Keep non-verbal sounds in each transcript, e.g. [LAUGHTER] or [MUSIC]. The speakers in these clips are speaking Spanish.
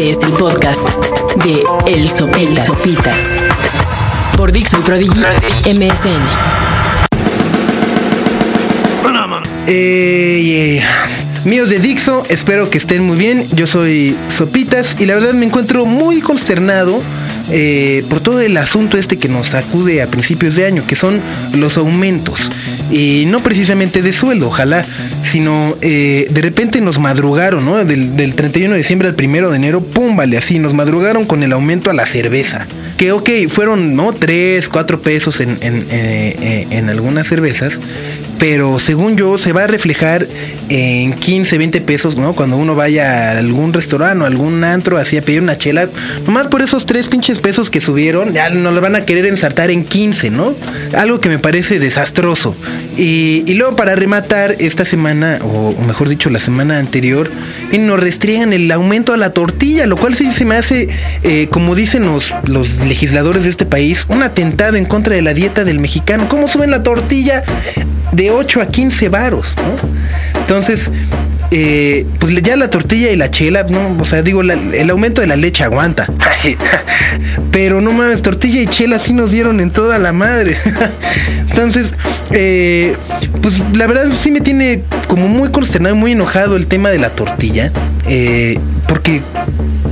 Este es el podcast de El Sopitas. Por Dixo y Prodigy MSN. Eh, Míos de Dixo, espero que estén muy bien. Yo soy Sopitas y la verdad me encuentro muy consternado eh, por todo el asunto este que nos acude a principios de año, que son los aumentos. Y no precisamente de sueldo, ojalá, sino eh, de repente nos madrugaron, ¿no? Del, 31 de diciembre al 1 de enero, pum, vale, así, nos madrugaron con el aumento a la cerveza. Que ok, fueron, ¿no? 3, 4 pesos en, en, eh, en algunas cervezas, pero según yo se va a reflejar en 15, 20 pesos, ¿no? Cuando uno vaya a algún restaurante o algún antro así a pedir una chela, nomás por esos tres pinches pesos que subieron, ya no le van a querer ensartar en 15, ¿no? Algo que me parece desastroso. Y, luego para rematar esta semana, o, mejor dicho la semana anterior, nos restringen el aumento a la tortilla, lo cual sí se me hace, eh, como dicen los, los legisladores de este país, un atentado en contra de la dieta del mexicano. ¿Cómo suben la tortilla de 8 a 15 varos, ¿no? Entonces, eh, pues ya la tortilla y la chela, ¿no? O sea, digo, el aumento de la leche aguanta. [LAUGHS] Pero no mames, tortilla y chela sí nos dieron en toda la madre. [LAUGHS] Entonces, eh, pues la verdad sí me tiene como muy consternado y muy enojado el tema de la tortilla. Eh, porque,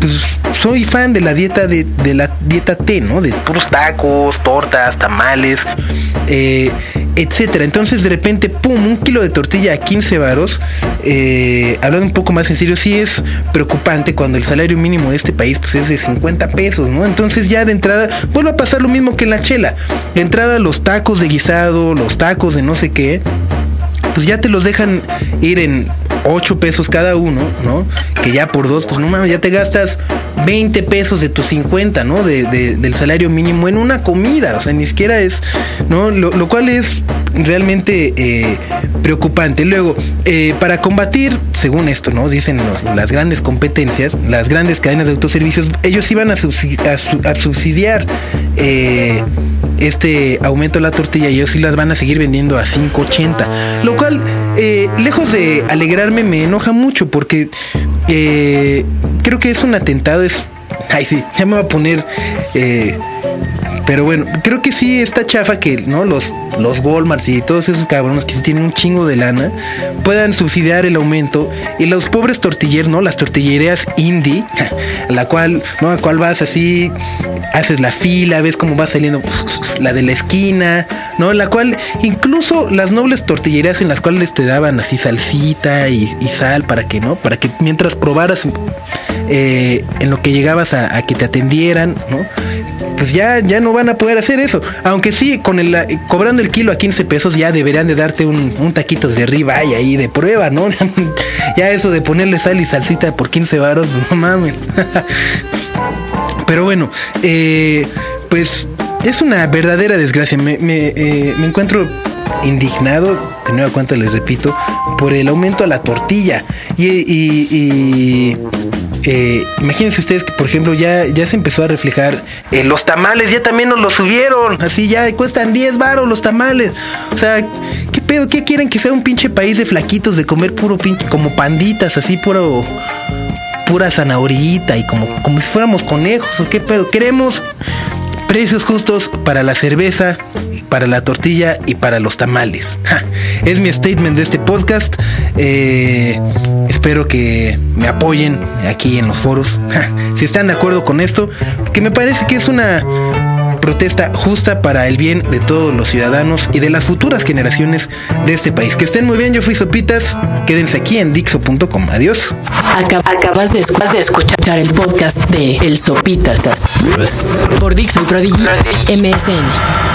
pues soy fan de la dieta de, la dieta T, ¿no? De puros tacos, tortas, tamales. Eh, etcétera. Entonces de repente, pum, un kilo de tortilla a 15 varos. Eh, hablando un poco más en serio, sí es preocupante cuando el salario mínimo de este país pues es de 50 pesos, ¿no? Entonces ya de entrada vuelve a pasar lo mismo que en la chela. De entrada los tacos de guisado, los tacos de no sé qué, pues ya te los dejan ir en 8 pesos cada uno, ¿no? Que ya por dos, pues no mames, ya te gastas 20 pesos de tus 50, ¿no? De, del salario mínimo en una comida, o sea, ni siquiera es, ¿no? Lo, cual es realmente eh, preocupante. Luego, eh, para combatir, según esto, ¿no? Dicen las grandes competencias, las grandes cadenas de autoservicios, ellos iban a, subsidiar, eh, este aumento de la tortilla y ellos sí las van a seguir vendiendo a 5.80. Lo cual, lejos de alegrarme, me enoja mucho porque creo que es un atentado, es... Ay, sí, ya me voy a poner... Eh, pero bueno, creo que sí está chafa que no los, los Walmarts y todos esos cabrones que sí tienen un chingo de lana puedan subsidiar el aumento y los pobres tortilleros, ¿no? Las tortillerías indie, a [LAUGHS] la cual, ¿no? A cual vas así, haces la fila, ves cómo va saliendo la de la esquina, ¿no? La cual, incluso las nobles tortillerías en las cuales te daban así salsita y, sal para que, ¿no? Para que mientras probaras eh, en lo que llegabas a, a que te atendieran, ¿no? Pues ya, ya no van a poder hacer eso. Aunque sí, con el cobrando el kilo a 15 pesos ya deberían de darte un, taquito de arriba y ahí de prueba, ¿no? [LAUGHS] ya eso de ponerle sal y salsita por 15 varos, no mames. [LAUGHS] Pero bueno, eh, pues es una verdadera desgracia. Me, me, eh, me encuentro indignado, de nueva cuenta les repito, por el aumento a la tortilla. y eh, imagínense ustedes que, por ejemplo, ya, ya se empezó a reflejar los tamales, ya también nos los subieron. Así ya cuestan 10 baros los tamales. O sea, ¿qué pedo? ¿Qué quieren que sea un pinche país de flaquitos de comer puro pinche, como panditas, así puro pura zanahorita y como, como si fuéramos conejos o qué pedo? Queremos precios justos para la cerveza, para la tortilla y para los tamales. es mi statement de este podcast. Eh, espero que me apoyen aquí en los foros. [LAUGHS] si están de acuerdo con esto, que me parece que es una protesta justa para el bien de todos los ciudadanos y de las futuras generaciones de este país. Que estén muy bien, yo fui Sopitas, quédense aquí en Dixo.com. Adiós. Acabas de, escuchar el podcast de El Sopitas por Dixo y Prodigy MSN.